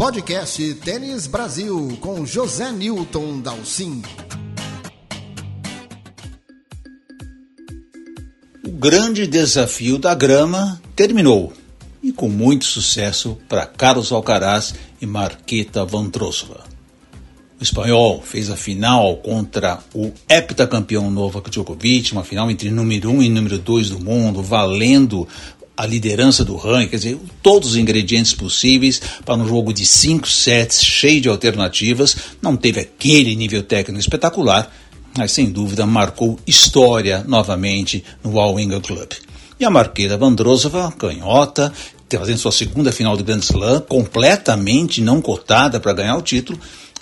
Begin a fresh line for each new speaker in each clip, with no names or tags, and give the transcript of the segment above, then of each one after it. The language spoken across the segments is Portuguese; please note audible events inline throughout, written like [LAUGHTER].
Podcast Tênis Brasil com José Newton Dalcin.
O grande desafio da grama terminou e com muito sucesso para Carlos Alcaraz e Marqueta Vandrossova. O espanhol fez a final contra o heptacampeão Novak Djokovic, uma final entre número 1 um e número 2 do mundo, valendo a liderança do ranking, quer dizer, todos os ingredientes possíveis para um jogo de 5 sets cheio de alternativas. Não teve aquele nível técnico espetacular, mas sem dúvida marcou história novamente no All England Club. E a Marquesa Vandrosova, canhota, fazendo sua segunda final de Grand Slam, completamente não cotada para ganhar o título,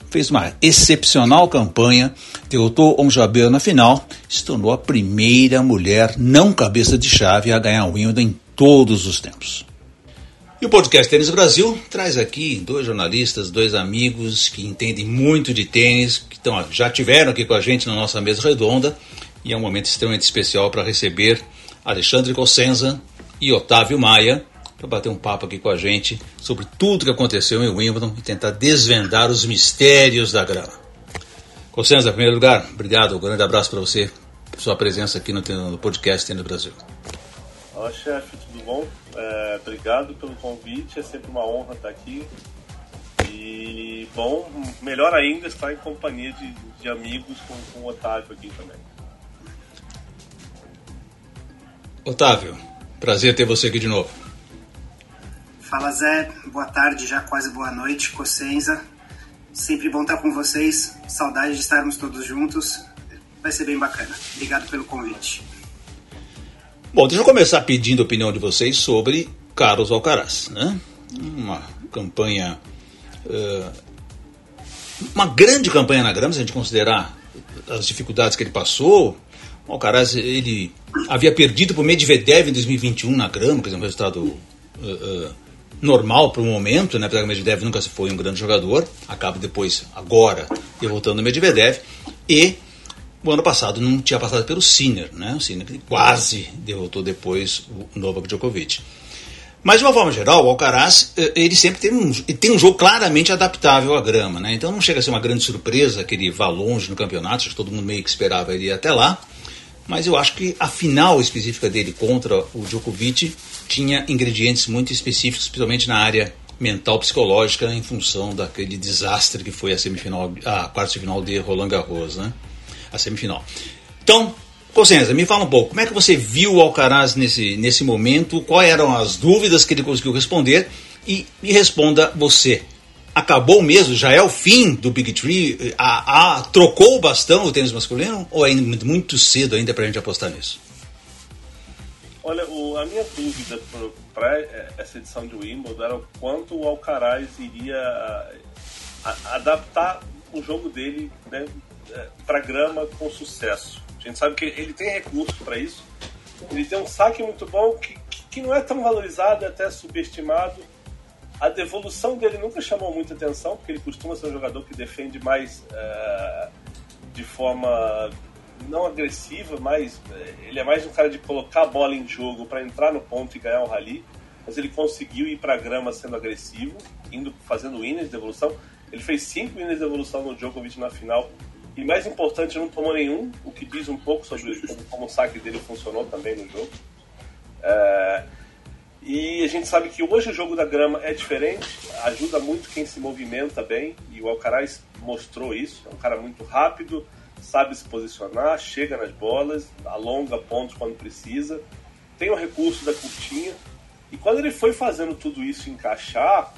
fez uma excepcional campanha, derrotou Onjabel na final, se tornou a primeira mulher não cabeça de chave a ganhar o Wimbledon em todos os tempos. E o podcast Tênis Brasil traz aqui dois jornalistas, dois amigos que entendem muito de tênis, que estão, já tiveram aqui com a gente na nossa mesa redonda, e é um momento extremamente especial para receber Alexandre Cossenza e Otávio Maia, para bater um papo aqui com a gente sobre tudo que aconteceu em Wimbledon e tentar desvendar os mistérios da grama. Cossenza, em primeiro lugar, obrigado, um grande abraço para você, sua presença aqui no, no podcast Tênis Brasil.
Olá, chefe, tudo bom? É, obrigado pelo convite, é sempre uma honra estar aqui. E, bom, melhor ainda estar em companhia de, de amigos com, com o Otávio aqui também.
Otávio, prazer ter você aqui de novo.
Fala Zé, boa tarde, já quase boa noite, Cossenza. Sempre bom estar com vocês, saudade de estarmos todos juntos. Vai ser bem bacana. Obrigado pelo convite.
Bom, deixa eu começar pedindo a opinião de vocês sobre Carlos Alcaraz, né? Uma campanha. Uh, uma grande campanha na grama, se a gente considerar as dificuldades que ele passou. O Alcaraz, ele havia perdido para o Medvedev em 2021 na grama, quer dizer, um resultado. Uh, uh, normal para o momento, né? Apesar que o Medvedev nunca foi um grande jogador, acaba depois, agora, derrotando o Medvedev. E o ano passado não tinha passado pelo Sinner, né? O Sinner quase derrotou depois o Novak Djokovic. Mas de uma forma geral, o Alcaraz eh, ele sempre tem um, tem um jogo claramente adaptável à grama, né? Então não chega a ser uma grande surpresa que ele vá longe no campeonato, acho que todo mundo meio que esperava ele ir até lá. Mas eu acho que a final específica dele contra o Djokovic tinha ingredientes muito específicos, principalmente na área mental psicológica em função daquele desastre que foi a semifinal, a quarta final de Roland Garros, né? A semifinal. Então, Cossenza, me fala um pouco, como é que você viu o Alcaraz nesse, nesse momento? Quais eram as dúvidas que ele conseguiu responder? E me responda você. Acabou mesmo? Já é o fim do Big Tree? A, a, trocou o bastão o tênis masculino? Ou é muito cedo ainda para a gente apostar nisso?
Olha, o, a minha dúvida para essa edição de Wimbledon era o quanto o Alcaraz iria a, a, adaptar o jogo dele né, é, para grama com sucesso. A gente sabe que ele tem recursos para isso. Ele tem um saque muito bom que, que não é tão valorizado, é até subestimado. A devolução dele nunca chamou muita atenção, porque ele costuma ser um jogador que defende mais é, de forma não agressiva, mas é, ele é mais um cara de colocar a bola em jogo para entrar no ponto e ganhar o rally. Mas ele conseguiu ir para a grama sendo agressivo, indo fazendo winners de devolução. Ele fez cinco winners de devolução no Djokovic na final. E mais importante, não tomou nenhum, o que diz um pouco sobre como, como o saque dele funcionou também no jogo. É, e a gente sabe que hoje o jogo da grama é diferente, ajuda muito quem se movimenta bem, e o Alcaraz mostrou isso. É um cara muito rápido, sabe se posicionar, chega nas bolas, alonga pontos quando precisa, tem o recurso da curtinha. E quando ele foi fazendo tudo isso encaixar,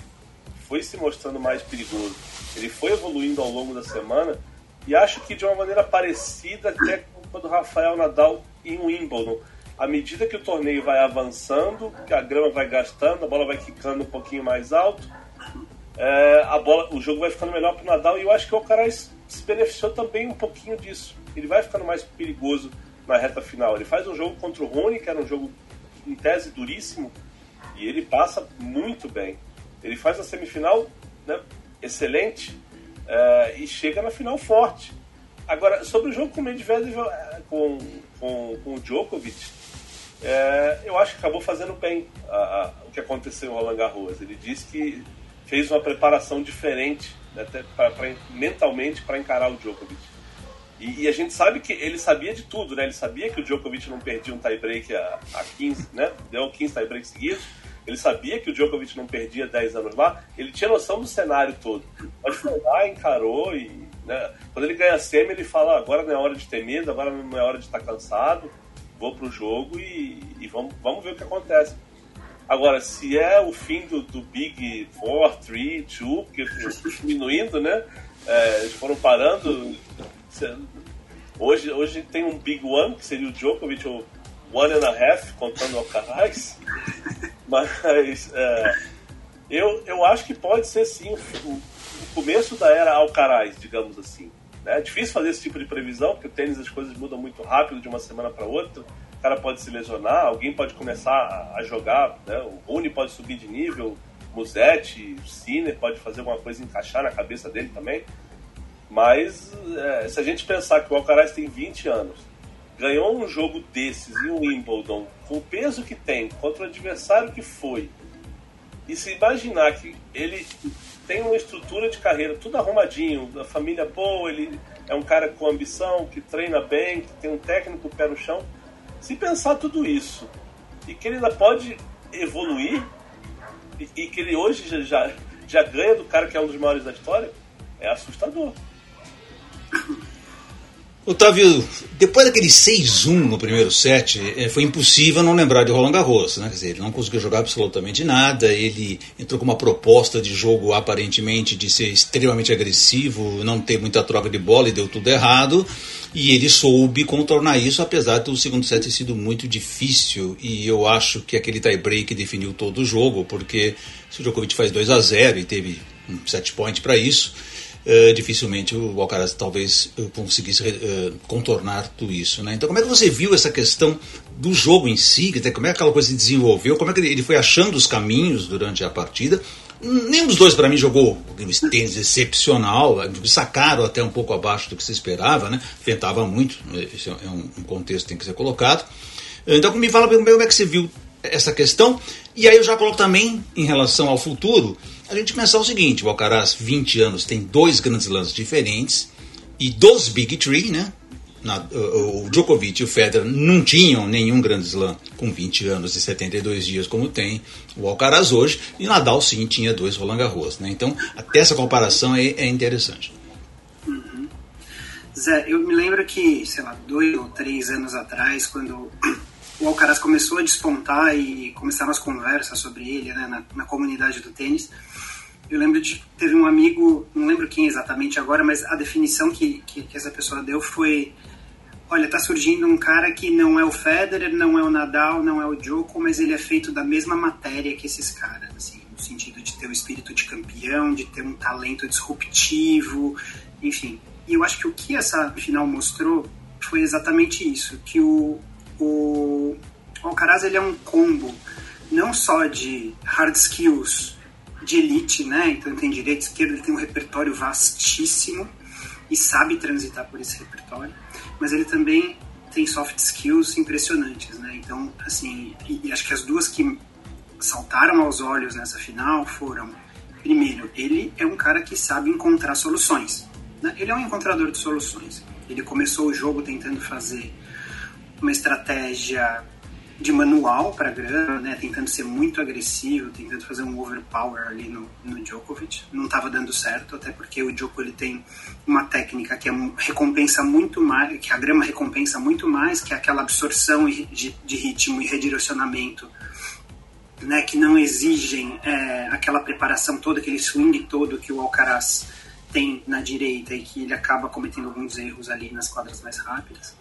foi se mostrando mais perigoso. Ele foi evoluindo ao longo da semana e acho que de uma maneira parecida até com o do Rafael Nadal em Wimbledon. À medida que o torneio vai avançando, que a grama vai gastando, a bola vai quicando um pouquinho mais alto, é, a bola, o jogo vai ficando melhor para o Nadal e eu acho que o Alcaraz se beneficiou também um pouquinho disso. Ele vai ficando mais perigoso na reta final. Ele faz um jogo contra o Rony, que era um jogo em tese duríssimo, e ele passa muito bem. Ele faz a semifinal né, excelente é, e chega na final forte. Agora, sobre o jogo com o Medvedev, é, com, com, com o Djokovic, é, eu acho que acabou fazendo bem o que aconteceu em Roland Garros. Ele disse que fez uma preparação diferente, né, pra, pra, mentalmente, para encarar o Djokovic. E, e, a gente sabe que ele sabia de tudo, né? Ele sabia que o Djokovic não perdia um tie-break a, a 15, né? Deu 15 tie-breaks seguidos. Ele sabia que o Djokovic não perdia 10 anos lá. Ele tinha noção do cenário todo. Mas foi lá, encarou e... Né? Quando ele ganha a semi, ele fala, agora não é hora de ter medo, agora não é hora de estar cansado. Vou pro jogo e, e vamos, vamos ver o que acontece. Agora, se é o fim do, do Big Four, Three, Two, porque diminuindo, né? É, eles foram parando Hoje, hoje tem um Big One, que seria o Djokovic, ou One and a Half, contando Alcaraz. Mas é, eu, eu acho que pode ser sim o, o, começo da era Alcaraz, digamos assim. Né? É difícil fazer esse tipo de previsão, porque o tênis as coisas mudam muito rápido de uma semana para outra. O cara pode se lesionar, alguém pode começar a, a jogar, né? o Rune pode subir de nível, Musetti, Sinner pode fazer alguma coisa encaixar na cabeça dele também. Mas é, se a gente pensar que o Alcaraz tem 20 anos, ganhou um jogo desses em Wimbledon, com o peso que tem, contra o adversário que foi, e se imaginar que ele tem uma estrutura de carreira tudo arrumadinho, a família boa, ele é um cara com ambição, que treina bem, que tem um técnico pé no chão. Se pensar tudo isso e que ele ainda pode evoluir e, e que ele hoje já, já, já ganha do cara que é um dos maiores da história, é assustador.
Otávio, depois daquele 6-1 no primeiro set, eh, foi impossível não lembrar de Roland Garros, né? Quer dizer, ele não conseguiu jogar absolutamente nada, ele entrou com uma proposta de jogo aparentemente de ser extremamente agressivo, não ter muita troca de bola e deu tudo errado, e ele soube contornar isso, apesar do segundo set ter sido muito difícil, e eu acho que aquele tie-break definiu todo o jogo, porque se o Djokovic faz 2 a 0 e teve um set point para isso, uh, dificilmente o Alcaraz talvez uh, conseguisse uh, contornar tudo isso. Né? Então, como é que você viu essa questão do jogo em si? Como é que aquela coisa se desenvolveu? Como é que ele foi achando os caminhos durante a partida? Nenhum dos dois, para mim, jogou um tênis excepcional, sacaram até um pouco abaixo do que se esperava, né? Muito, esse é um contexto que tem que ser colocado. Então, me fala como é que você viu essa questão. E aí eu já coloco também, em relação ao futuro, a gente pensar o seguinte: o Alcaraz, 20 anos, tem dois grandes lances diferentes e dos Big Three, né? Na, o, Djokovic e o Federer não tinham nenhum grande slam com 20 anos e 72 dias como tem o Alcaraz hoje, e Nadal sim tinha dois Roland Garros, né? Então, até essa comparação é, é interessante.
Uhum. Zé, eu me lembro que, sei lá, dois ou três anos atrás, quando o Alcaraz começou a despontar e começaram as conversas sobre ele né, na, na comunidade do tênis, eu lembro de teve um amigo, não lembro quem exatamente agora, mas a definição que, que, que, essa pessoa deu foi: olha, tá surgindo um cara que não é o Federer, não é o Nadal, não é o Djoko, mas ele é feito da mesma matéria que esses caras, assim, no sentido de ter o espírito de campeão, de ter um talento disruptivo, enfim. E eu acho que o que essa final mostrou foi exatamente isso, que o, o, o Alcaraz ele é um combo não só de hard skills de elite, né? Então ele tem direito esquerdo, ele tem um repertório vastíssimo e sabe transitar por esse repertório, mas ele também tem soft skills impressionantes, né? Então, assim, e, e acho que as duas que saltaram aos olhos nessa final foram, primeiro, ele é um cara que sabe encontrar soluções. Né? Ele é um encontrador de soluções. Ele começou o jogo tentando fazer uma estratégia de manual para grama, né, tentando ser muito agressivo, tentando fazer um overpower ali no, no Djokovic. Não estava dando certo, até porque o Djokovic ele tem uma técnica que é, recompensa muito mais, que a grama recompensa muito mais, que é aquela absorção de, de ritmo e redirecionamento, né, que não exigem é, aquela preparação toda, aquele swing todo que o Alcaraz tem na direita e que ele acaba cometendo alguns erros ali nas quadras mais rápidas.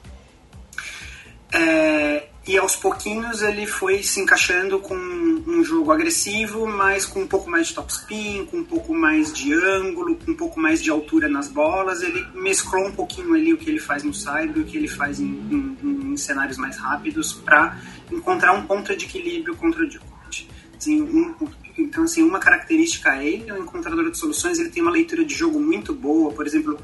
É, e aos pouquinhos ele foi se encaixando com um jogo agressivo, mas com um pouco mais de topspin, com um pouco mais de ângulo, com um pouco mais de altura nas bolas. Ele mesclou um pouquinho ali o que ele faz no side, o que ele faz em, em, em cenários mais rápidos, para encontrar um ponto de equilíbrio contra o Djokovic. Assim, um, então, assim, uma característica é ele, é um encontrador de soluções, ele tem uma leitura de jogo muito boa, por exemplo,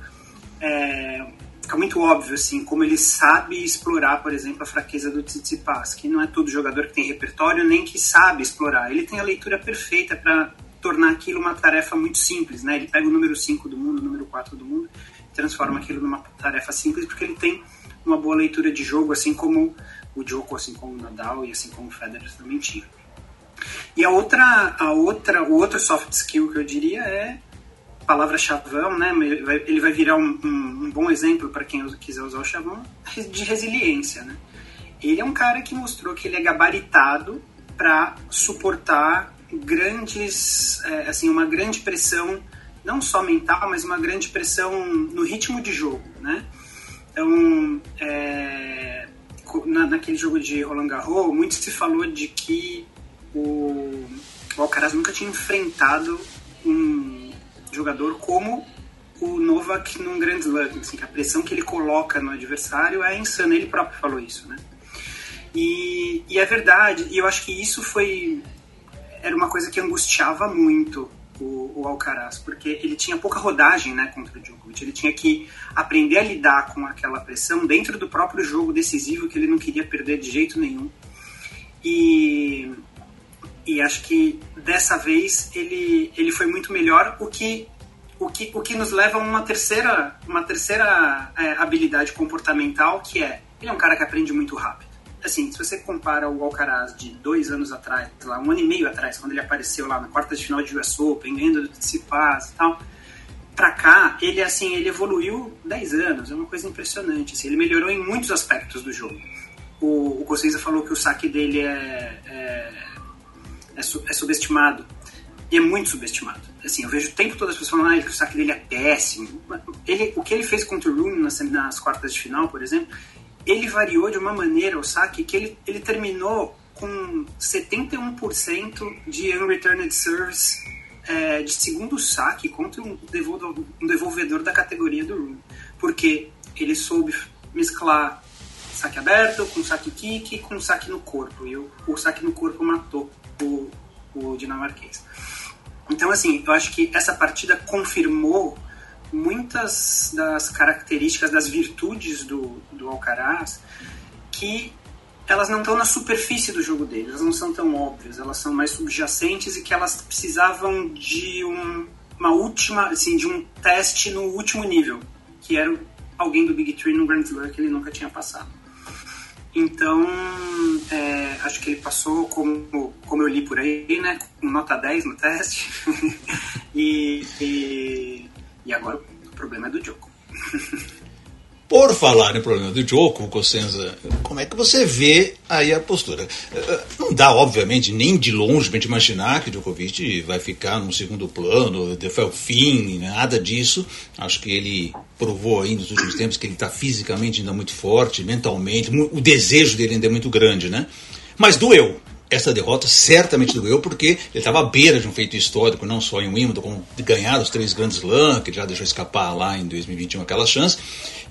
é, fica muito óbvio assim como ele sabe explorar, por exemplo, a fraqueza do Tsitsipas, que não é todo jogador que tem repertório nem que sabe explorar. Ele tem a leitura perfeita para tornar aquilo uma tarefa muito simples, né? Ele pega o número 5 do mundo, o número 4 do mundo, transforma aquilo numa tarefa simples porque ele tem uma boa leitura de jogo, assim como o Djoko, assim como o Nadal e assim como o Federer também tinha. E a outra, a outra, o outro soft skill que eu diria é palavra chavão, né? Ele vai virar um, um, um bom exemplo para quem quiser usar o chavão de resiliência, né? Ele é um cara que mostrou que ele é gabaritado para suportar grandes, é, assim, uma grande pressão, não só mental, mas uma grande pressão no ritmo de jogo, né? Então, é, na, naquele jogo de Roland Garros, muito se falou de que o, o Alcaraz nunca tinha enfrentado um jogador como o Novak num Grand Slam, assim, que a pressão que ele coloca no adversário é insana, ele próprio falou isso, né? E, e é verdade, e eu acho que isso foi era uma coisa que angustiava muito o, o, Alcaraz, porque ele tinha pouca rodagem né, contra o Djokovic. Ele tinha que aprender a lidar com aquela pressão dentro do próprio jogo decisivo que ele não queria perder de jeito nenhum. E, e acho que dessa vez ele, ele foi muito melhor, o que, o que, o que nos leva a uma terceira, uma terceira é, habilidade comportamental, que é ele é um cara que aprende muito rápido assim, se você compara o Alcaraz de dois anos atrás, lá, um ano e meio atrás, quando ele apareceu lá na quarta de final de US Open, ganhando do Tsitsipas e tal, pra cá, ele assim, ele evoluiu 10 anos, é uma coisa impressionante, assim, ele melhorou em muitos aspectos do jogo. O, o falou que o saque dele é, é, é, é, subestimado, e é muito subestimado. Assim, eu vejo o tempo todo as pessoas falando ah, o saque dele é péssimo. Ele, o que ele fez contra o Rooney nas, nas quartas de final, por exemplo, ele variou de uma maneira o saque que ele, ele terminou com 71% de unreturned service é, de segundo saque contra um, um devolvedor da categoria do Room. Porque ele soube mesclar saque aberto com saque kick com saque no corpo. E o, o saque no corpo matou o, o dinamarquês. Então, assim, eu acho que essa partida confirmou muitas das características, das virtudes do, do Alcaraz, que elas não estão na superfície do jogo dele, elas não são tão óbvias, elas são mais subjacentes e que elas precisavam de um, uma última, assim, de um teste no último nível, que era alguém do Big Tree no Grand Slam que ele nunca tinha passado. Então, é, acho que ele passou, como, como eu li por aí, né, com nota 10 no teste. [LAUGHS] e, e e agora o problema é do Joko. [LAUGHS]
Por falar em problema do Joko, Cossenza, como é que você vê aí a postura? Eh, não dá, obviamente, nem de longe para imaginar que Djokovic vai ficar num segundo plano, até o fim, nada disso. Acho que ele provou aí nos últimos tempos que ele está fisicamente ainda muito forte, mentalmente, o desejo dele ainda é muito grande, né? Mas doeu, essa derrota certamente doeu porque ele estava à beira de um feito histórico, não só em Wimbledon, como de ganhar os três grandes Slam, que já deixou escapar lá em 2021 aquela chance,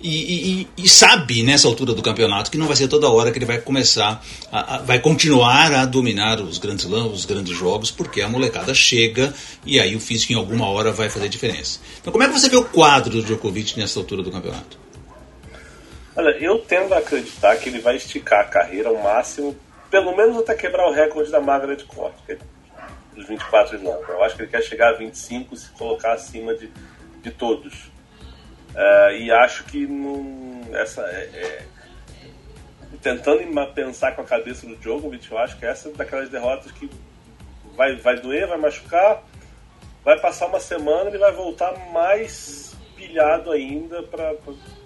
e, e, e, sabe nessa altura do campeonato que não vai ser toda hora que ele vai começar, a, a, vai continuar a dominar os grandes Slam, os grandes jogos, porque a molecada chega e aí o físico em alguma hora vai fazer diferença. Então como é que você vê o quadro do Djokovic nessa altura do campeonato?
Olha, eu tendo a acreditar que ele vai esticar a carreira ao máximo pelo menos até quebrar o recorde da Margaret Court, que é dos 24 slams. Eu acho que ele quer chegar a 25 e se colocar acima de, de todos. Uh, e acho que não, essa é, é, tentando pensar com a cabeça do Djokovic, eu acho que essa é daquelas derrotas que vai, vai doer, vai machucar, vai passar uma semana ele vai voltar mais pilhado ainda, pra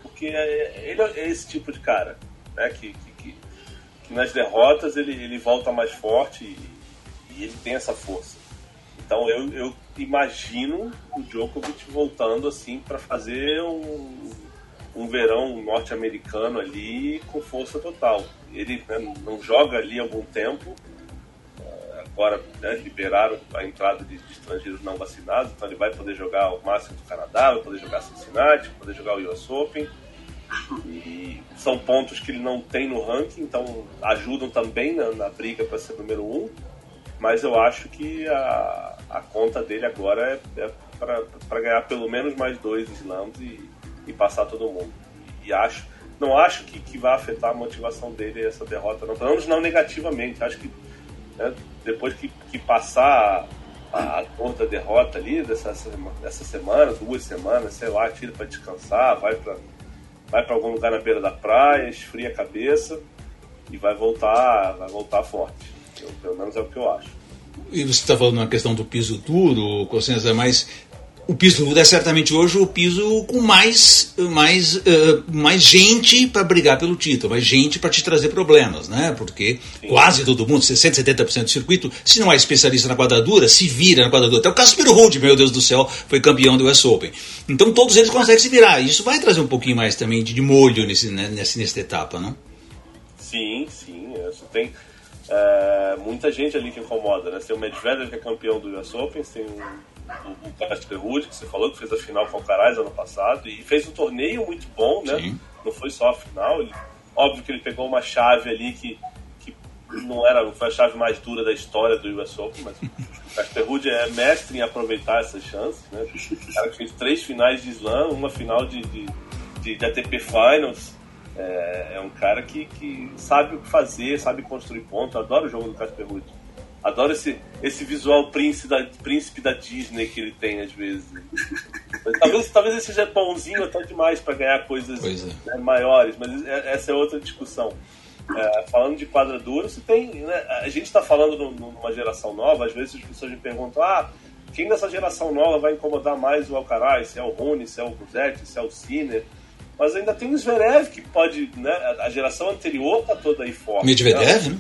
porque é, ele é esse tipo de cara, né, que, que nas derrotas ele, ele volta mais forte e, e ele tem essa força. Então eu, eu imagino o Djokovic voltando assim para fazer um, um verão norte-americano ali com força total. Ele né, não joga ali algum tempo, agora né, liberaram a entrada de, de, estrangeiros não vacinados, então ele vai poder jogar o máximo do Canadá, vai poder jogar Cincinnati, vai poder jogar o US Open. E são pontos que ele não tem no ranking, então ajudam também na, na briga para ser número um. Mas eu acho que a, a conta dele agora é, é para ganhar pelo menos mais dois slams e, e passar todo mundo. E, acho, não acho que, que vai afetar a motivação dele essa derrota, não. Pelo menos não negativamente. Acho que né, depois que, que passar a, a dor da derrota ali dessa, dessa semana, duas semanas, sei lá, tira para descansar, vai para vai para algum lugar na beira da praia, esfria a cabeça e vai voltar, vai voltar forte. Eu, pelo menos é o que eu acho.
E você está falando na questão do piso duro, Cossenza, mas o piso é certamente hoje o piso com mais, mais, uh, mais gente para brigar pelo título, mais gente para te trazer problemas, né? Porque Sim. quase todo mundo, 60%, 70% do circuito, se não é especialista na quadradura, se vira na quadradura. Até o Casper Ruud, meu Deus do céu, foi campeão do US Open. Então todos eles conseguem se virar. Isso vai trazer um pouquinho mais também de molho nesse, né, nessa, nessa etapa, não?
Sim, sim. Isso tem é, muita gente ali que incomoda, né? Tem o Medvedev, que é campeão do US Open, tem o, o Casper Ruud, que você falou, que fez a final com o Alcaraz ano passado, e fez um torneio muito bom, né? Sim. Não foi só a final. Ele, óbvio que ele pegou uma chave ali que, que não, era, foi a chave mais dura da história do US Open, mas o Casper Ruud é mestre em aproveitar essas chances, né? O cara que fez três finais de slam, uma final de, de, de, de ATP Finals, é, é, um cara que, que sabe o que fazer, sabe construir ponto. Eu adoro o jogo do Casper Ruud. Adoro esse, esse visual príncipe da, príncipe da Disney que ele tem às vezes. talvez, talvez esse seja bonzinho até demais para ganhar coisas é. né, maiores, mas é, essa é outra discussão. É, falando de quadradura, você tem. Né, a gente está falando numa geração nova, às vezes as pessoas me perguntam: ah, quem dessa geração nova vai incomodar mais o Alcaraz? Se é o Rony, se é o Buzetti, se é o Sinner? Mas ainda tem o Zverev que pode. Né, a geração anterior tá toda aí forte.
Medvedev, né?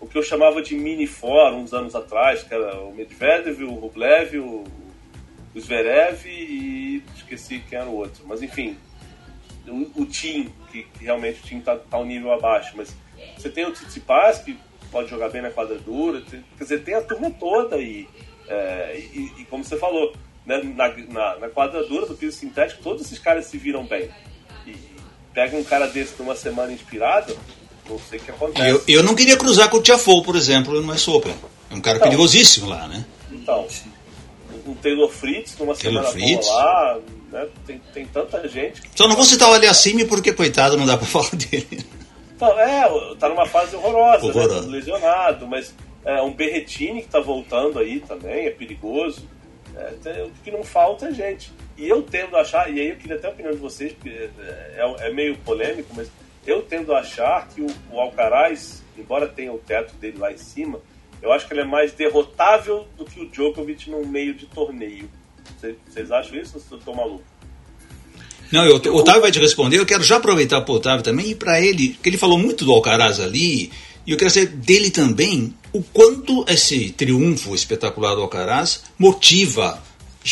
O que eu chamava de mini for uns anos atrás, que era o Medvedev, o Rublev, o, o Zverev e esqueci quem era o outro. Mas enfim, o, o Team, que, que, realmente o time está tá um nível abaixo. Mas você tem o Tsitsipas, que pode jogar bem na quadradura, tem, quer dizer, tem a turma toda aí. É, e, e, como você falou, né, na, na, na quadradura do piso sintético, todos esses caras se viram bem. E pega um cara desse numa semana inspirado, não sei o que acontece.
Eu, eu não queria cruzar com o Tiafoe, por exemplo, no US Open. É um cara então, perigosíssimo lá, né?
Então, o Taylor Fritz, numa Taylor semana Fritz. lá, né? tem, tem tanta gente.
Só não vou citar o Aliassime porque, coitado, não dá pra [LAUGHS] falar dele.
Então, é, tá numa fase horrorosa, né? Horrorosa. né? lesionado, mas é um Berretini que tá voltando aí também, é perigoso. É, tem, o que não falta é gente. E eu tendo a achar, e aí eu queria até a opinião de vocês, porque é, é, é meio polêmico, mas eu tendo a achar que o, o Alcaraz, embora tenha o teto dele lá em cima, eu acho que ele é mais derrotável do que o Djokovic no meio de torneio. Vocês acham isso ou eu maluco?
Não, eu, o Otávio vai te responder. Eu quero já aproveitar para o Otávio também e para ele, que ele falou muito do Alcaraz ali, e eu quero saber dele também o quanto esse triunfo espetacular do Alcaraz motiva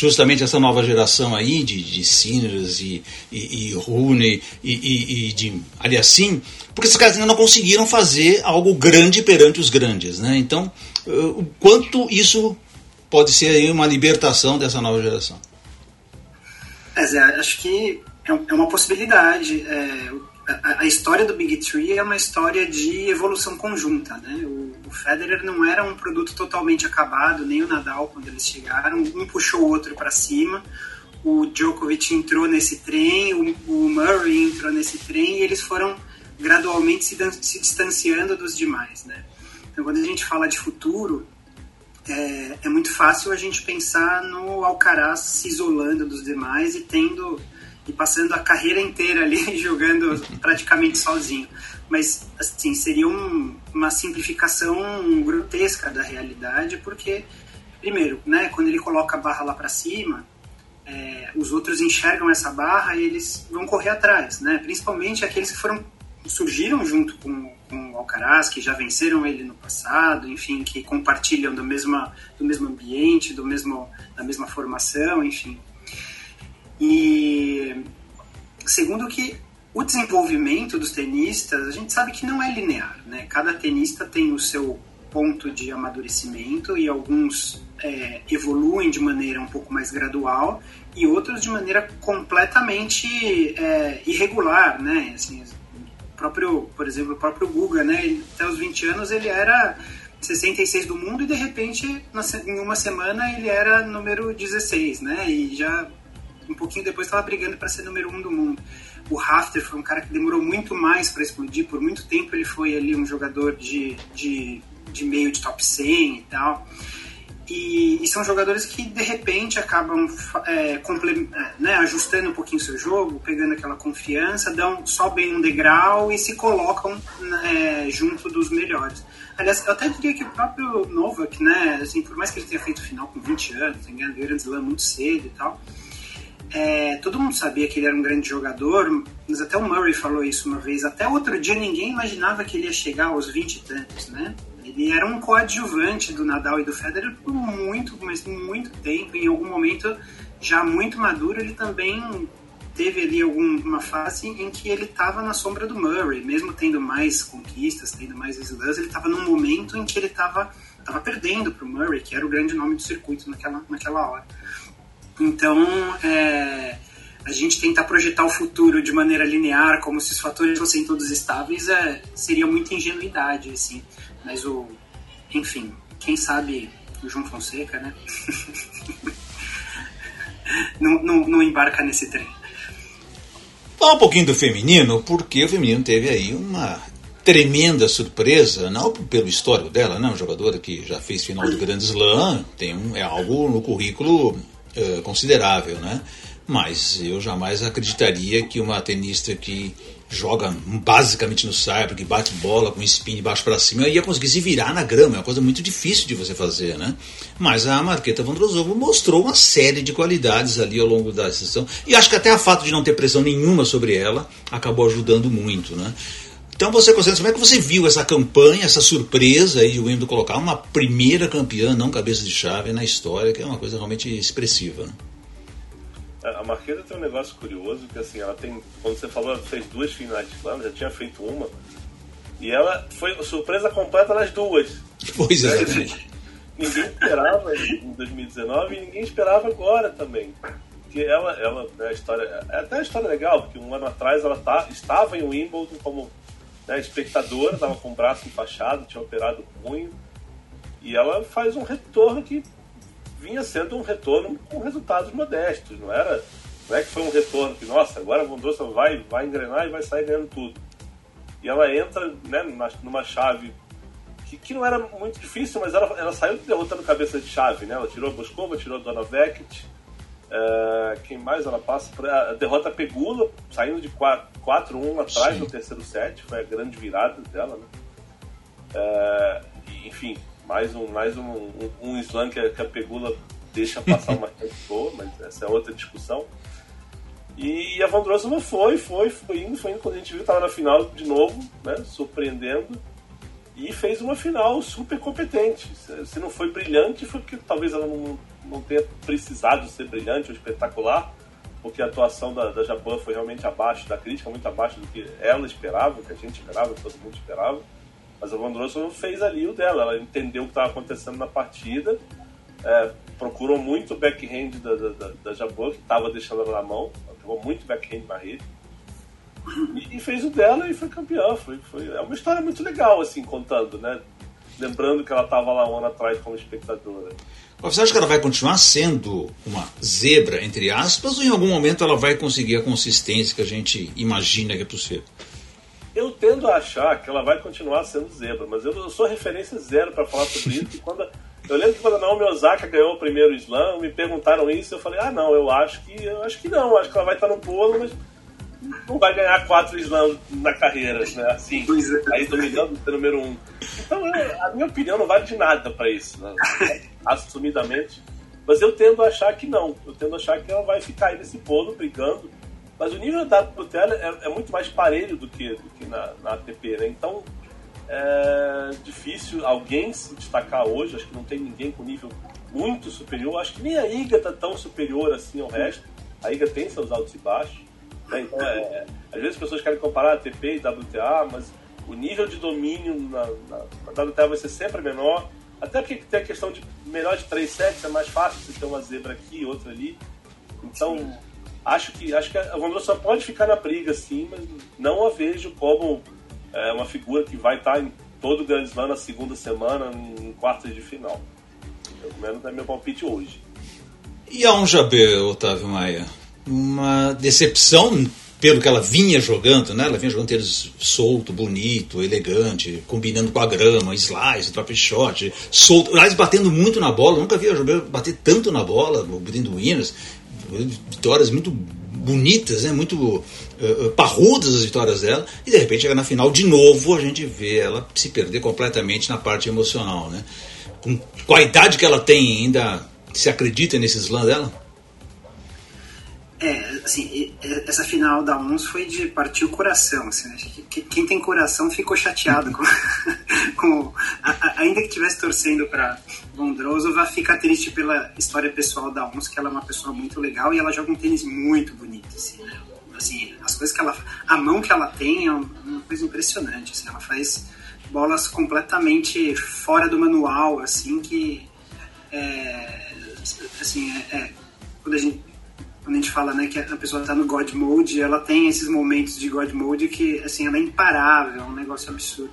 justamente essa nova geração aí de, de Sinners e, e, e Rooney e, e, e de Aliassim, porque esses caras ainda não conseguiram fazer algo grande perante os grandes, né? Então, eh, o quanto isso pode ser uma libertação dessa nova geração?
É, Zé, acho que é, é uma possibilidade. É, a, história do Big Tree é uma história de evolução conjunta, né? O, o, Federer não era um produto totalmente acabado, nem o Nadal quando eles chegaram, um puxou o outro para cima. O Djokovic entrou nesse trem, o, o, Murray entrou nesse trem e eles foram gradualmente se, se distanciando dos demais, né? Então, quando a gente fala de futuro, é, é muito fácil a gente pensar no Alcaraz se isolando dos demais e tendo e passando a carreira inteira ali [LAUGHS] jogando praticamente sozinho. Mas, assim, seria um, uma simplificação grotesca da realidade, porque, primeiro, né, quando ele coloca a barra lá para cima, é, os outros enxergam essa barra e eles vão correr atrás, né? Principalmente aqueles que foram surgiram junto com, com o Alcaraz, que já venceram ele no passado, enfim, que compartilham do mesmo, do mesmo ambiente, do mesmo, da mesma formação, enfim. E segundo que o desenvolvimento dos tenistas, a gente sabe que não é linear, né? Cada tenista tem o seu ponto de amadurecimento e alguns é, evoluem de maneira um pouco mais gradual e outros de maneira completamente é, irregular, né? Assim, próprio, por exemplo, o próprio Guga, né? Até os 20 anos ele era 66 do mundo e de repente em uma semana ele era número 16, né? E já um pouquinho depois estava brigando para ser número um do mundo. O Rafter foi um cara que demorou muito mais para explodir, por muito tempo ele foi ali um jogador de, de, de meio de top 100 e tal. E, e, são jogadores que de repente acabam é, é, né, ajustando um pouquinho seu jogo, pegando aquela confiança, dão, sobem um degrau e se colocam é, junto dos melhores. Aliás, eu até diria que o próprio Novak, né, assim, por mais que ele tenha feito final com 20 anos, ganhado Grand Slam muito cedo e tal, é, todo mundo sabia que ele era um grande jogador, mas até o Murray falou isso uma vez. Até outro dia ninguém imaginava que ele ia chegar aos 20 e tantos, né? Ele era um coadjuvante do Nadal e do Federer por muito, mas muito tempo. Em algum momento, já muito maduro, ele também teve ali alguma fase em que ele estava na sombra do Murray, mesmo tendo mais conquistas, tendo mais slams, ele estava num momento em que ele estava tava perdendo para o Murray, que era o grande nome do circuito naquela, naquela hora. Então, é, a gente tentar projetar o futuro de maneira linear, como se os fatores fossem todos estáveis, é, seria muita ingenuidade, assim. Mas o. Enfim, quem sabe o João Fonseca, né? [LAUGHS] não, não, não embarca nesse trem.
Fala um pouquinho do feminino, porque o feminino teve aí uma tremenda surpresa, não pelo histórico dela, né? Uma jogadora que já fez final de Grand Slam, tem um, é algo no currículo é, considerável, né? Mas eu jamais acreditaria que uma tenista que joga basicamente no saibro, que bate bola com spin de baixo para cima, ia conseguir se virar na grama. É uma coisa muito difícil de você fazer, né? Mas a Marqueta Vondrousova mostrou uma série de qualidades ali ao longo da sessão. E acho que até o fato de não ter pressão nenhuma sobre ela acabou ajudando muito, né? Então você, Constantino, como é que você viu essa campanha, essa surpresa aí de Wimbledon colocar uma primeira campeã, não cabeça de chave, na história, que é uma coisa realmente expressiva, né?
A Marquesa tem um negócio curioso, que assim, ela tem, quando você falou, ela fez duas finais de slam, já tinha feito uma, e ela foi surpresa completa nas duas. [LAUGHS]
Pois é.
ninguém esperava em 2019 e ninguém esperava agora também. Porque ela, ela né, a história, é até uma história legal, porque um ano atrás ela tá, estava em Wimbledon como né, espectadora, estava com o braço enfaixado, tinha operado o punho, e ela faz um retorno que vinha sendo um retorno com resultados modestos, não era, não é que foi um retorno que, nossa, agora a Vondrosa vai, vai engrenar e vai sair ganhando tudo. E ela entra né, numa chave que, que não era muito difícil, mas ela, ela saiu derrotando cabeça de chave, né? Ela tirou a Boscova, tirou a Dona Veket, uh, quem mais ela passa? A derrota Pegula, saindo de 4-1 atrás Sim. no terceiro set, foi a grande virada dela, né? Uh, enfim, mais um, mais um, um, um slam que a, que a Pegula deixa passar uma [LAUGHS] boa, mas essa é outra discussão. E a Vandrossova foi, foi, foi indo, foi indo. Quando a gente viu, estava na final de novo, né, surpreendendo. E fez uma final super competente. Se não foi brilhante, foi porque talvez ela não, não tenha precisado ser brilhante ou espetacular, porque a atuação da, da Japão foi realmente abaixo da crítica, muito abaixo do que ela esperava, que a gente esperava, todo mundo esperava. Mas a Vandrossova fez ali o dela, ela entendeu o que estava acontecendo na partida, é, procurou muito o backhand da, da, da, da Jabô, que estava deixando ela na mão, ela pegou muito backhand na rede, e, e, fez o dela e foi campeã. Foi, foi, é uma história muito legal, assim, contando, né? Lembrando que ela estava lá um ano atrás como espectadora.
Você acha que ela vai continuar sendo uma zebra, entre aspas, ou em algum momento ela vai conseguir a consistência que a gente imagina que é possível?
Eu tendo a achar que ela vai continuar sendo zebra, mas eu, eu sou referência zero para falar sobre isso. quando, eu lembro que quando a Naomi Osaka ganhou o primeiro slam, me perguntaram isso, eu falei, ah não, eu acho que eu acho que não, acho que ela vai estar no bolo, mas não vai ganhar quatro slams na carreira, né? Assim, é. aí dominando o número um. Então, a minha opinião não vale de nada para isso, né? [LAUGHS] assumidamente. Mas eu tendo a achar que não. Eu tendo a achar que ela vai ficar aí nesse bolo brigando mas o nível da WTA é, é muito mais parelho do que, do que na, na ATP, né? Então é difícil alguém se destacar hoje. Acho que não tem ninguém com nível muito superior. Acho que nem a IGA está tão superior assim ao resto. A IGA tem seus altos e baixos. Né? Então, é, às vezes as pessoas querem comparar ATP e WTA, mas o nível de domínio na, na, na WTA vai ser sempre menor. Até porque tem a questão de melhor de 3 sets, é mais fácil você ter uma zebra aqui outra ali. Então, acho que acho que a Vondrousova só pode ficar na briga, sim, mas não a vejo como é, uma figura que vai estar em todo o Grand Slam na segunda semana, em quartas de final. Pelo menos é meu palpite hoje.
E a um Jabê, Otávio Maia? Uma decepção pelo que ela vinha jogando, né? Ela vinha jogando tênis solto, bonito, elegante, combinando com a grama, slice, drop shot, solto, aliás, batendo muito na bola. Nunca vi ela bater tanto na bola, o Winners. Vitórias muito bonitas, né? Muito uh, parrudas as vitórias dela. E de repente chega na final de novo, a gente vê ela se perder completamente na parte emocional, né? Com, com a idade que ela tem ainda, se acredita nesse slam dela?
É, assim, essa final da ONS foi de partir o coração. Assim, né? Quem tem coração ficou chateado com. [LAUGHS] com a, ainda que estivesse torcendo para Vondrosova, fica triste pela história pessoal da ONS, que ela é uma pessoa muito legal e ela joga um tênis muito bonito. Assim, né? assim, as coisas que ela. A mão que ela tem é uma coisa impressionante. Assim, ela faz bolas completamente fora do manual, assim, que. É, assim, é, é, quando a gente quando a gente fala né, que a pessoa está no God Mode, ela tem esses momentos de God Mode que, assim, ela é imparável, é um negócio absurdo.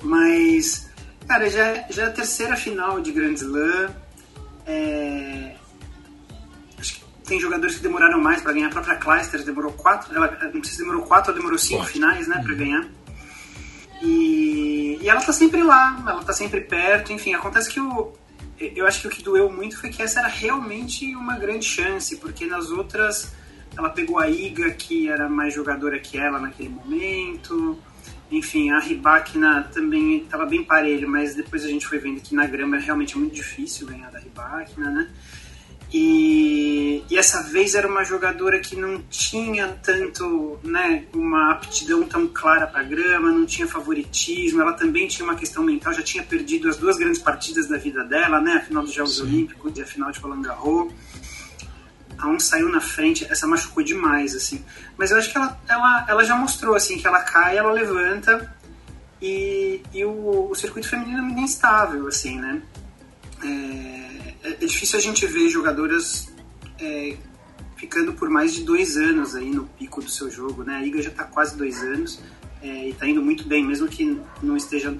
Mas, cara, já, já é a terceira final de Grand Slam. É... Acho que tem jogadores que demoraram mais para ganhar. A própria Clijsters demorou quatro, ela, não sei se demorou quatro ou demorou cinco finais, né, para uhum. ganhar. E, e ela tá sempre lá, ela tá sempre perto, enfim, acontece que o, eu acho que o que doeu muito foi que essa era realmente uma grande chance, porque nas outras ela pegou a Iga, que era mais jogadora que ela naquele momento. Enfim, a Ribakina também estava bem parelho, mas depois a gente foi vendo que na grama é realmente muito difícil ganhar da Ribakina, né? E, e, essa vez era uma jogadora que não tinha tanto, né, uma aptidão tão clara para grama, não tinha favoritismo, ela também tinha uma questão mental, já tinha perdido as duas grandes partidas da vida dela, né, a final dos Jogos Sim. Olímpicos e a final de Roland Garros. A um saiu na frente, essa machucou demais, assim. Mas eu acho que ela, ela, ela já mostrou, assim, que ela cai, ela levanta e, e o, o circuito feminino é muito instável, assim, né. É, é, é difícil a gente ver jogadoras é, ficando por mais de dois anos aí no pico do seu jogo, né? A Iga já está quase dois anos é, e está indo muito bem, mesmo que não esteja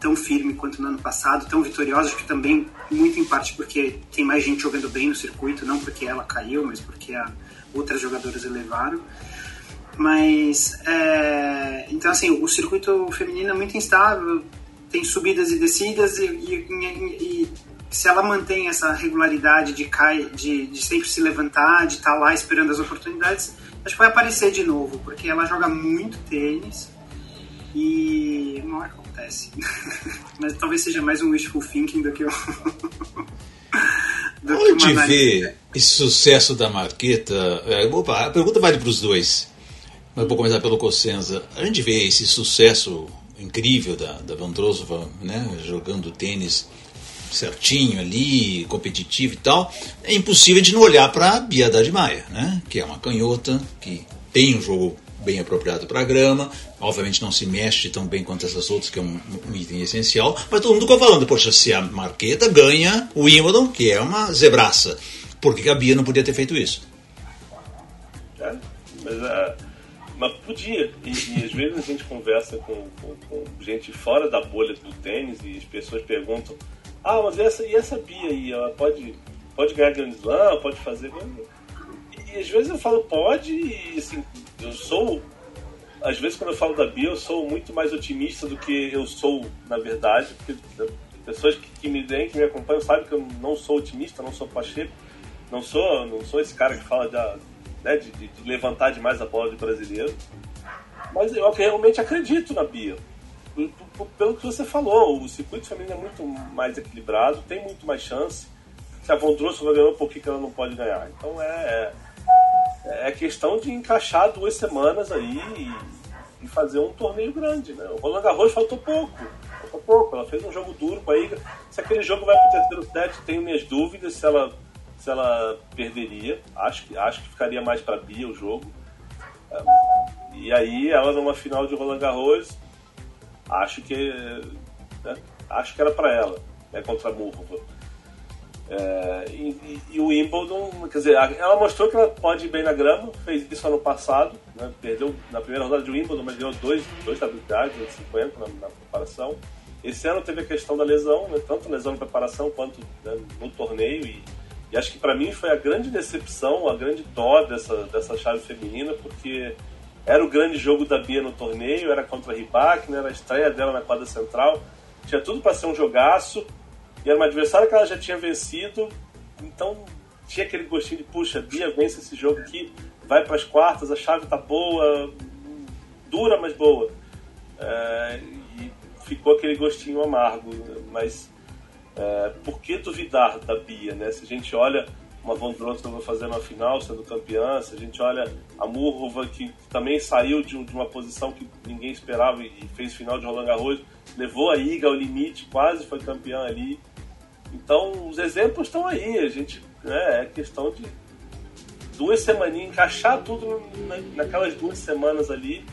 tão firme quanto no ano passado, tão vitoriosa, acho que também muito em parte porque tem mais gente jogando bem no circuito, não porque ela caiu, mas porque a, outras jogadoras elevaram. Mas, é, então assim, o circuito feminino é muito instável, tem subidas e descidas e, e, e, se ela mantém essa regularidade de, cai, de, de sempre se levantar, de estar tá lá esperando as oportunidades, acho que vai aparecer de novo, porque ela joga muito tênis e uma hora acontece. [LAUGHS] Mas talvez seja mais um wishful thinking do que o. [LAUGHS]
do Onde que vê esse sucesso da Marqueta? É, opa, a pergunta vale para os dois. Mas vou começar pelo Cossenza. Gente vê esse sucesso incrível da, da Vandrosova, né, jogando tênis certinho ali, competitivo e tal, é impossível de não olhar para a Bia Haddad Maia, né? que é uma canhota, que tem um jogo bem apropriado para a grama, obviamente não se mexe tão bem quanto essas outras, que é um, um item essencial, mas todo mundo ficou falando, poxa, se a Marqueta ganha o Wimbledon, que é uma zebraça, por que a Bia não podia ter feito isso?
É, mas, uh, mas podia, e, e, às vezes a gente conversa com, com, com gente fora da bolha do tênis e as pessoas perguntam ah, mas essa, e essa Bia aí, ela pode, pode ganhar Grand Slam, pode fazer. E, e às vezes eu falo, pode, e assim, eu sou. Às vezes quando eu falo da Bia, eu sou muito mais otimista do que eu sou, na verdade, porque pessoas que, que me veem, que me acompanham, sabem que eu não sou otimista, não sou pacheco, não sou, não sou esse cara que fala de, né, de, de, de levantar demais a bola de brasileiro. Mas eu realmente acredito na Bia pelo que você falou, o circuito feminino é muito mais equilibrado, tem muito mais chance. Se a Vondrousova ganhou, por que, ela não pode ganhar? Então é, é, é questão de encaixar duas semanas aí e, e, fazer um torneio grande. Né? O Roland Garros faltou pouco, faltou pouco. Ela fez um jogo duro com a Iga. Se aquele jogo vai para o terceiro set, tenho minhas dúvidas se ela, se ela perderia. Acho acho que ficaria mais para Bia o jogo. E aí ela numa final de Roland Garros acho que né, acho que era para ela, né, contra a Murva. É, e, e, o Wimbledon, quer dizer, ela mostrou que ela pode ir bem na grama, fez isso ano passado, né, perdeu na primeira rodada de Wimbledon, mas ganhou dois, dois WTAs, 50 na, na preparação. Esse ano teve a questão da lesão, né, tanto lesão na preparação quanto né, no torneio, e, E acho que para mim foi a grande decepção, a grande dó dessa, dessa chave feminina, porque era o grande jogo da Bia no torneio, era contra a Ribac, né, era a estreia dela na quadra central. Tinha tudo para ser um jogaço, e era uma adversária que ela já tinha vencido, então tinha aquele gostinho de, puxa, Bia vence esse jogo aqui, vai para as quartas, a chave tá boa, dura, mas boa. É, e ficou aquele gostinho amargo, mas é, por que duvidar da Bia, né? Se a gente olha uma Vondrousova fazendo a final, sendo campeã, se a gente olha a Murrova, que também saiu de, de, uma posição que ninguém esperava e fez final de Roland Garros, levou a Iga ao limite, quase foi campeã ali. Então, os exemplos estão aí, a gente né, é questão de duas semaninhas, encaixar tudo naquelas duas semanas ali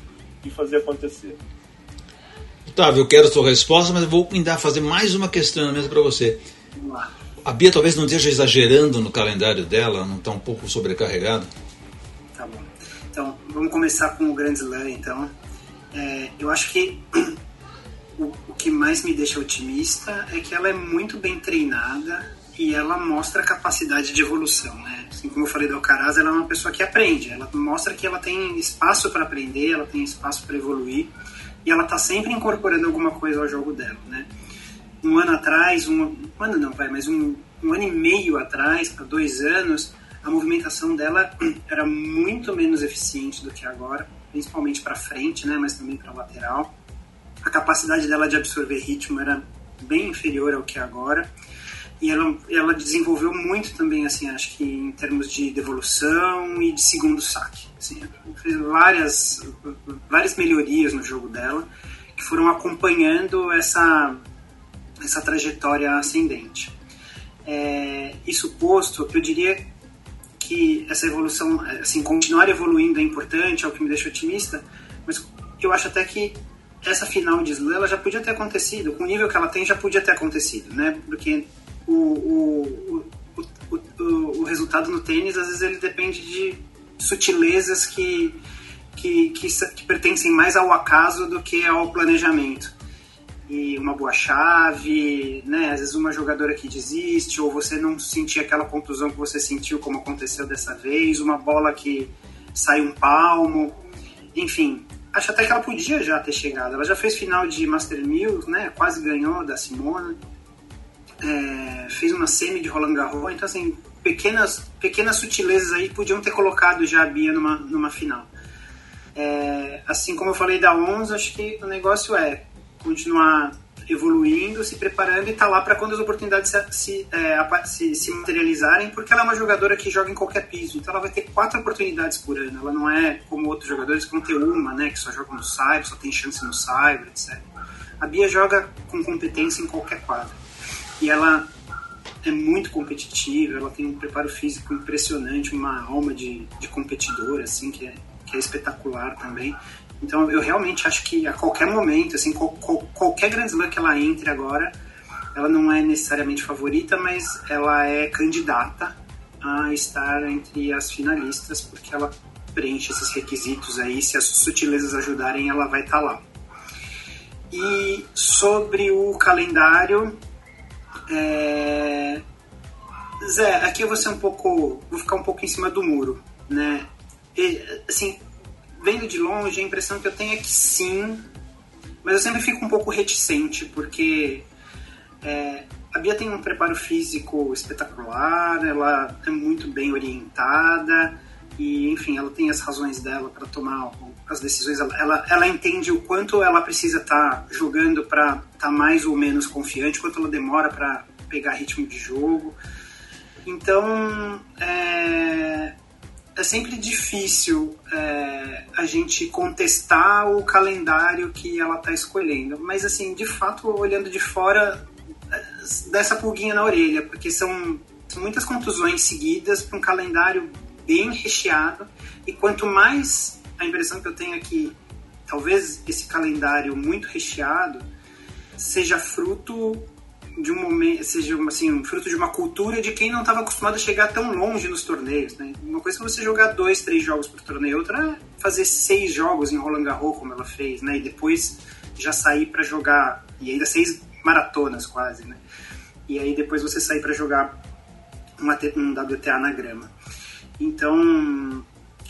e fazer acontecer.
Otávio, eu quero a sua resposta, mas eu vou ainda fazer mais uma questionamento para você. A Bia talvez não esteja exagerando no calendário dela, não está um pouco sobrecarregada?
Tá bom. Então, vamos começar com o Grand Slam, então. É, eu acho que o, o que mais me deixa otimista é que ela é muito bem treinada e ela mostra capacidade de evolução, né? Assim como eu falei do Alcaraz, ela é uma pessoa que aprende, ela mostra que ela tem espaço para aprender, ela tem espaço para evoluir e ela está sempre incorporando alguma coisa ao jogo dela, né? Um ano atrás, um, um ano não, vai, mas um, um ano e meio atrás, para dois anos, a movimentação dela [CLEARS THROAT] era muito menos eficiente do que agora, principalmente para frente, né? Mas também para lateral. A capacidade dela de absorver ritmo era bem inferior ao que é agora e ela, ela desenvolveu muito também, assim, acho que em termos de devolução e de segundo saque. Assim, fez várias, várias melhorias no jogo dela que foram acompanhando essa, essa trajetória ascendente. É, isso posto, eu diria que essa evolução, assim, continuar evoluindo é importante, é o que me deixa otimista, mas eu acho até que essa final de slam ela já podia ter acontecido, com o nível que ela tem já podia ter acontecido, né? Porque o, o, o, o, o resultado no tênis, às vezes, ele depende de sutilezas que, que, que, que pertencem mais ao acaso do que ao planejamento e uma boa chave, né? Às vezes uma jogadora que desiste, ou você não sentir aquela contusão que você sentiu, como aconteceu dessa vez, uma bola que sai um palmo, enfim. Acho até que ela podia já ter chegado. Ela já fez final de Master Mil, né? Quase ganhou da Simona é, fez uma semi de Roland Garros, então assim, pequenas, pequenas sutilezas aí podiam ter colocado já a Bia numa, numa final. É, assim como eu falei da Ons, acho que o negócio é continuar evoluindo, se preparando e tá lá para quando as oportunidades se, se, é, se, se, materializarem, porque ela é uma jogadora que joga em qualquer piso, então ela vai ter quatro oportunidades por ano. Ela não é como outros jogadores que vão ter uma, né, que só jogam no Cyber, só tem chance no Cyber, etc. A Bia joga com competência em qualquer quadra e ela é muito competitiva, ela tem um preparo físico impressionante, uma alma de, de competidora, assim, que é, que é espetacular também. Então eu realmente acho que a qualquer momento, assim, qual, qual, qualquer Grand Slam que ela entre agora, ela não é necessariamente favorita, mas ela é candidata a estar entre as finalistas, porque ela preenche esses requisitos aí, se as sutilezas ajudarem, ela vai estar tá lá. E sobre o calendário, é... Zé, aqui eu vou ser um pouco. vou ficar um pouco em cima do muro, né? E, assim, vendo de longe, a impressão que eu tenho é que sim, mas eu sempre fico um pouco reticente, porque é, a Bia tem um preparo físico espetacular, ela é muito bem orientada e, enfim, ela tem as razões dela para tomar as decisões. Ela, ela entende o quanto ela precisa estar tá jogando para estar tá mais ou menos confiante, quanto ela demora para pegar ritmo de jogo. Então, é, é sempre difícil é, a gente contestar o calendário que ela está escolhendo. Mas, assim, de fato, olhando de fora, é, dessa pulguinha na orelha, porque são, muitas contusões seguidas para um calendário bem recheado. E quanto mais a impressão que eu tenho é que talvez esse calendário muito recheado seja fruto de um momento, seja assim, um fruto de uma cultura de quem não estava acostumado a chegar tão longe nos torneios, né? Uma coisa é você jogar dois, três jogos por torneio, outra é fazer seis jogos em Roland Garros como ela fez, né? E depois já sair para jogar e ainda seis maratonas quase, né? E aí depois você sair para jogar um, WTA na grama. Então,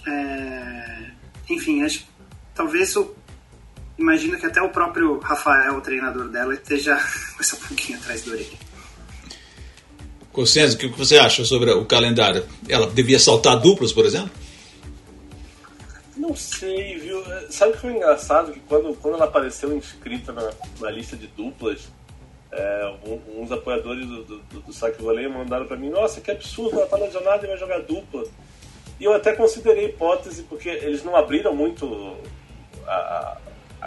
é, enfim, acho talvez o imagino que até o próprio Rafael, o treinador dela, esteja [LAUGHS] com essa pouquinho atrás da orelha.
Cossenzo, o que você acha sobre o calendário? Ela devia saltar duplos, por exemplo?
Não sei, viu? Sabe o que foi engraçado? Que quando, quando ela apareceu inscrita na, na lista de duplas, é, uns apoiadores do, do, do Saque Volley mandaram para mim: Nossa, que absurdo, ela tá lesionada e vai jogar dupla. E eu até considerei hipótese, porque eles não abriram muito a, a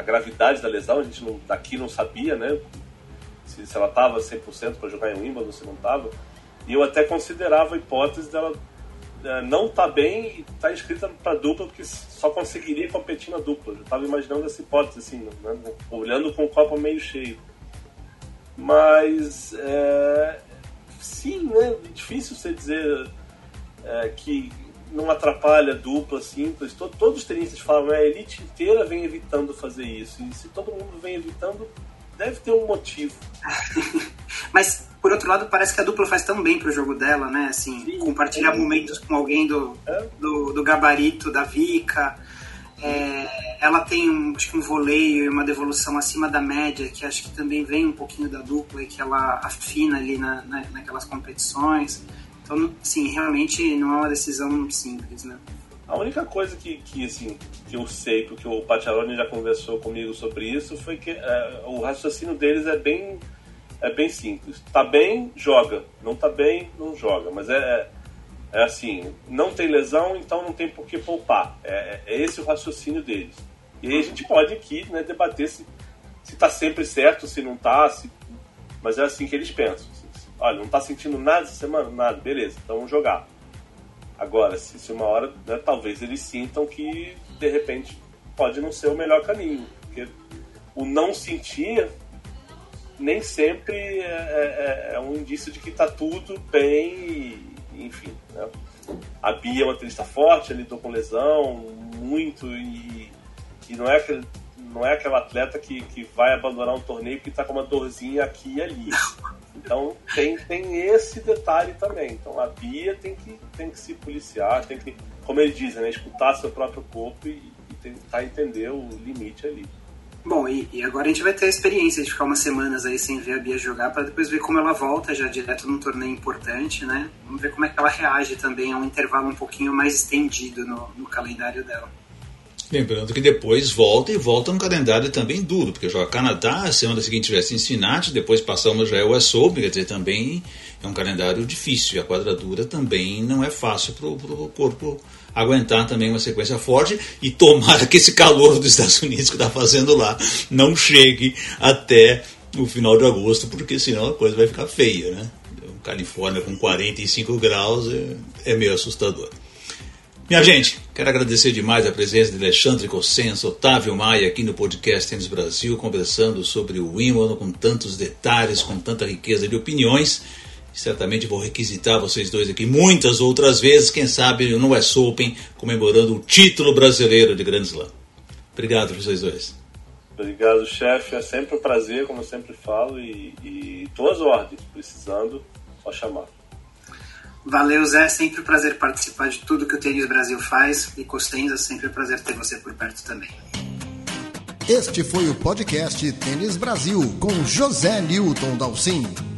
gravidade da lesão, a gente não, daqui não sabia, né? Se, se ela estava 100% para jogar em Wimbledon, se não estava. E eu até considerava a hipótese dela é, não tá bem e tá inscrita para dupla porque só conseguiria competir na dupla. Eu estava imaginando essa hipótese, assim, né? olhando com o copo meio cheio. Mas, é, sim, né? Difícil você dizer é, que não atrapalha dupla, simples. todos os tenistas falam, né, a elite inteira vem evitando fazer isso. E se todo mundo vem evitando, deve ter um motivo. [LAUGHS]
Mas, por outro lado, parece que a dupla faz tão bem pro jogo dela, né? Assim, Sim, compartilhar é. momentos com alguém do, é. do, do, gabarito da Vika. É, ela tem um, acho que um voleio e uma devolução acima da média, que acho que também vem um pouquinho da dupla e que ela afina ali na, na naquelas competições. Então, sim, realmente não é uma decisão simples, né?
A única coisa que, que, assim, que eu sei, porque o Patiaroni já conversou comigo sobre isso, foi que é, o raciocínio deles é bem, é bem simples. Tá bem, joga. Não tá bem, não joga. Mas é, é, é assim, não tem lesão, então não tem por que poupar. É, é esse o raciocínio deles. E aí a gente pode aqui né, debater se, se tá sempre certo, se não tá, se... mas é assim que eles pensam. Olha, não tá sentindo nada essa semana? Nada, beleza, então vamos jogar. Agora, se, se uma hora, né, talvez eles sintam que de repente pode não ser o melhor caminho. Porque o não sentir nem sempre é, é, é um indício de que tá tudo bem, e, enfim. Né? A Bia é uma tenista forte, lidou com lesão muito e, e não é aquele não é aquela atleta que, que vai abandonar um torneio porque está com uma dorzinha aqui e ali. Então tem, tem esse detalhe também. Então a Bia tem que, tem que se policiar, tem que, como ele diz, né, escutar seu próprio corpo e, e tentar entender o limite ali.
Bom, e, e, agora a gente vai ter a experiência de ficar umas semanas aí sem ver a Bia jogar para depois ver como ela volta já direto num torneio importante, né? Vamos ver como é que ela reage também a um intervalo um pouquinho mais estendido no, no calendário dela.
Lembrando que depois volta e volta no calendário também duro, porque joga Canadá, a semana seguinte vai Cincinnati, depois passamos já é o US Open, quer dizer, também é um calendário difícil. E a quadradura também não é fácil para o corpo aguentar também uma sequência forte e tomara que esse calor dos Estados Unidos que está fazendo lá não chegue até o final de agosto, porque senão a coisa vai ficar feia, né? Califórnia com 45 graus é, é meio assustador. Minha gente, quero agradecer demais a presença de Alexandre Cossenso, Otávio Maia aqui no podcast Tênis Brasil, conversando sobre o Wimbledon com tantos detalhes, com tanta riqueza de opiniões. Certamente vou requisitar vocês dois aqui muitas outras vezes, quem sabe no West Open, comemorando o título brasileiro de Grand Slam. Obrigado vocês dois.
Obrigado, chefe. É sempre um prazer, como eu sempre falo, e, e tuas ordens, precisando, só chamar.
Valeu, Zé. Sempre um prazer participar de tudo que o Tênis Brasil faz. E Costenza, sempre um prazer ter você por perto também.
Este foi o podcast Tênis Brasil com José Newton Dalcin.